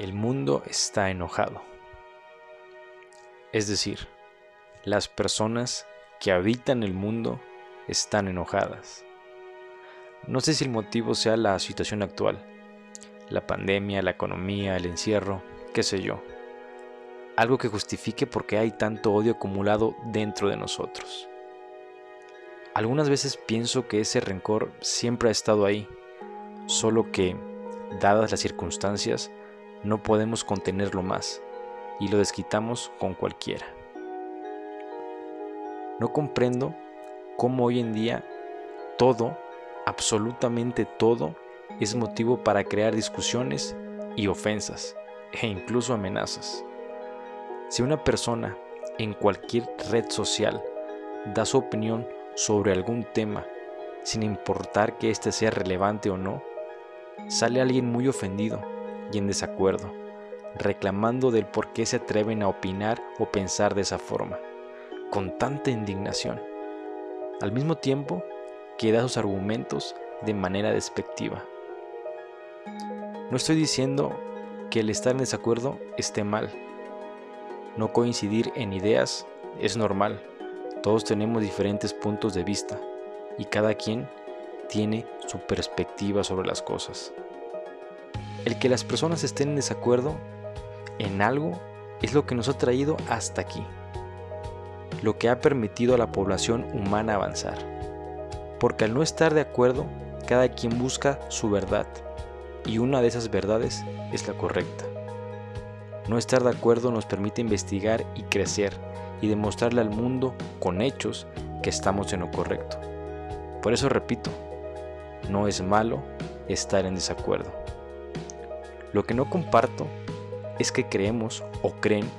el mundo está enojado. Es decir, las personas que habitan el mundo están enojadas. No sé si el motivo sea la situación actual, la pandemia, la economía, el encierro, qué sé yo. Algo que justifique por qué hay tanto odio acumulado dentro de nosotros. Algunas veces pienso que ese rencor siempre ha estado ahí, solo que, dadas las circunstancias, no podemos contenerlo más y lo desquitamos con cualquiera. No comprendo cómo hoy en día todo, absolutamente todo, es motivo para crear discusiones y ofensas e incluso amenazas. Si una persona en cualquier red social da su opinión sobre algún tema, sin importar que éste sea relevante o no, sale alguien muy ofendido y en desacuerdo, reclamando del por qué se atreven a opinar o pensar de esa forma, con tanta indignación, al mismo tiempo que da sus argumentos de manera despectiva. No estoy diciendo que el estar en desacuerdo esté mal. No coincidir en ideas es normal. Todos tenemos diferentes puntos de vista y cada quien tiene su perspectiva sobre las cosas. El que las personas estén en desacuerdo en algo es lo que nos ha traído hasta aquí, lo que ha permitido a la población humana avanzar. Porque al no estar de acuerdo, cada quien busca su verdad, y una de esas verdades es la correcta. No estar de acuerdo nos permite investigar y crecer y demostrarle al mundo con hechos que estamos en lo correcto. Por eso repito, no es malo estar en desacuerdo. Lo que no comparto es que creemos o creen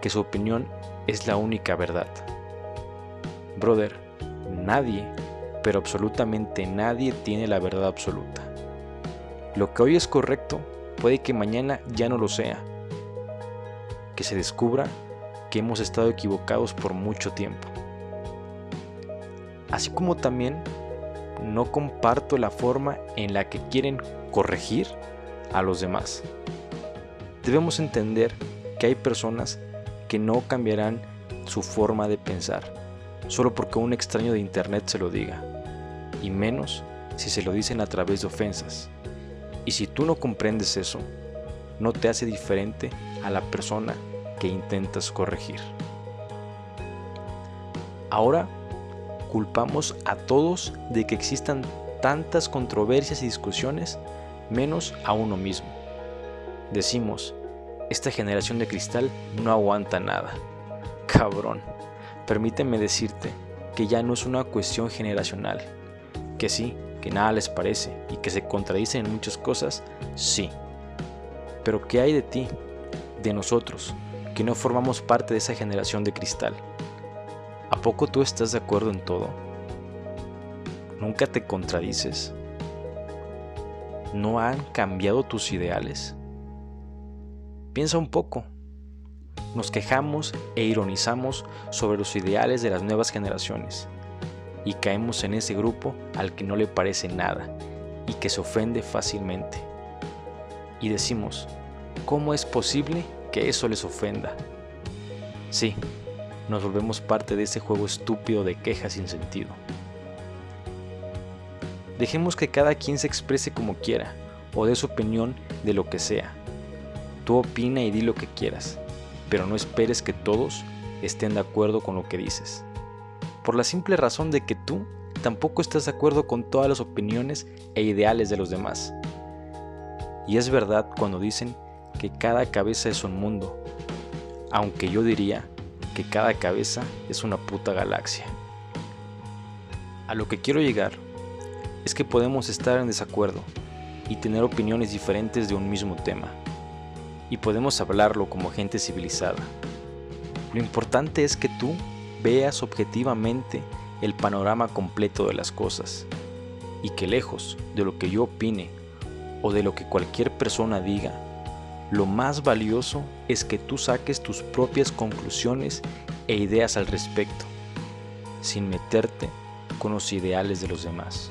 que su opinión es la única verdad. Brother, nadie, pero absolutamente nadie tiene la verdad absoluta. Lo que hoy es correcto puede que mañana ya no lo sea. Que se descubra que hemos estado equivocados por mucho tiempo. Así como también no comparto la forma en la que quieren corregir a los demás. Debemos entender que hay personas que no cambiarán su forma de pensar solo porque un extraño de internet se lo diga, y menos si se lo dicen a través de ofensas. Y si tú no comprendes eso, no te hace diferente a la persona que intentas corregir. Ahora culpamos a todos de que existan tantas controversias y discusiones menos a uno mismo. Decimos, esta generación de cristal no aguanta nada. Cabrón, permíteme decirte que ya no es una cuestión generacional. Que sí, que nada les parece y que se contradicen en muchas cosas, sí. Pero ¿qué hay de ti, de nosotros, que no formamos parte de esa generación de cristal? ¿A poco tú estás de acuerdo en todo? ¿Nunca te contradices? ¿No han cambiado tus ideales? Piensa un poco. Nos quejamos e ironizamos sobre los ideales de las nuevas generaciones y caemos en ese grupo al que no le parece nada y que se ofende fácilmente. Y decimos, ¿cómo es posible que eso les ofenda? Sí, nos volvemos parte de ese juego estúpido de quejas sin sentido. Dejemos que cada quien se exprese como quiera o dé su opinión de lo que sea. Tú opina y di lo que quieras, pero no esperes que todos estén de acuerdo con lo que dices. Por la simple razón de que tú tampoco estás de acuerdo con todas las opiniones e ideales de los demás. Y es verdad cuando dicen que cada cabeza es un mundo, aunque yo diría que cada cabeza es una puta galaxia. A lo que quiero llegar es que podemos estar en desacuerdo y tener opiniones diferentes de un mismo tema. Y podemos hablarlo como gente civilizada. Lo importante es que tú veas objetivamente el panorama completo de las cosas y que lejos de lo que yo opine o de lo que cualquier persona diga, lo más valioso es que tú saques tus propias conclusiones e ideas al respecto, sin meterte con los ideales de los demás.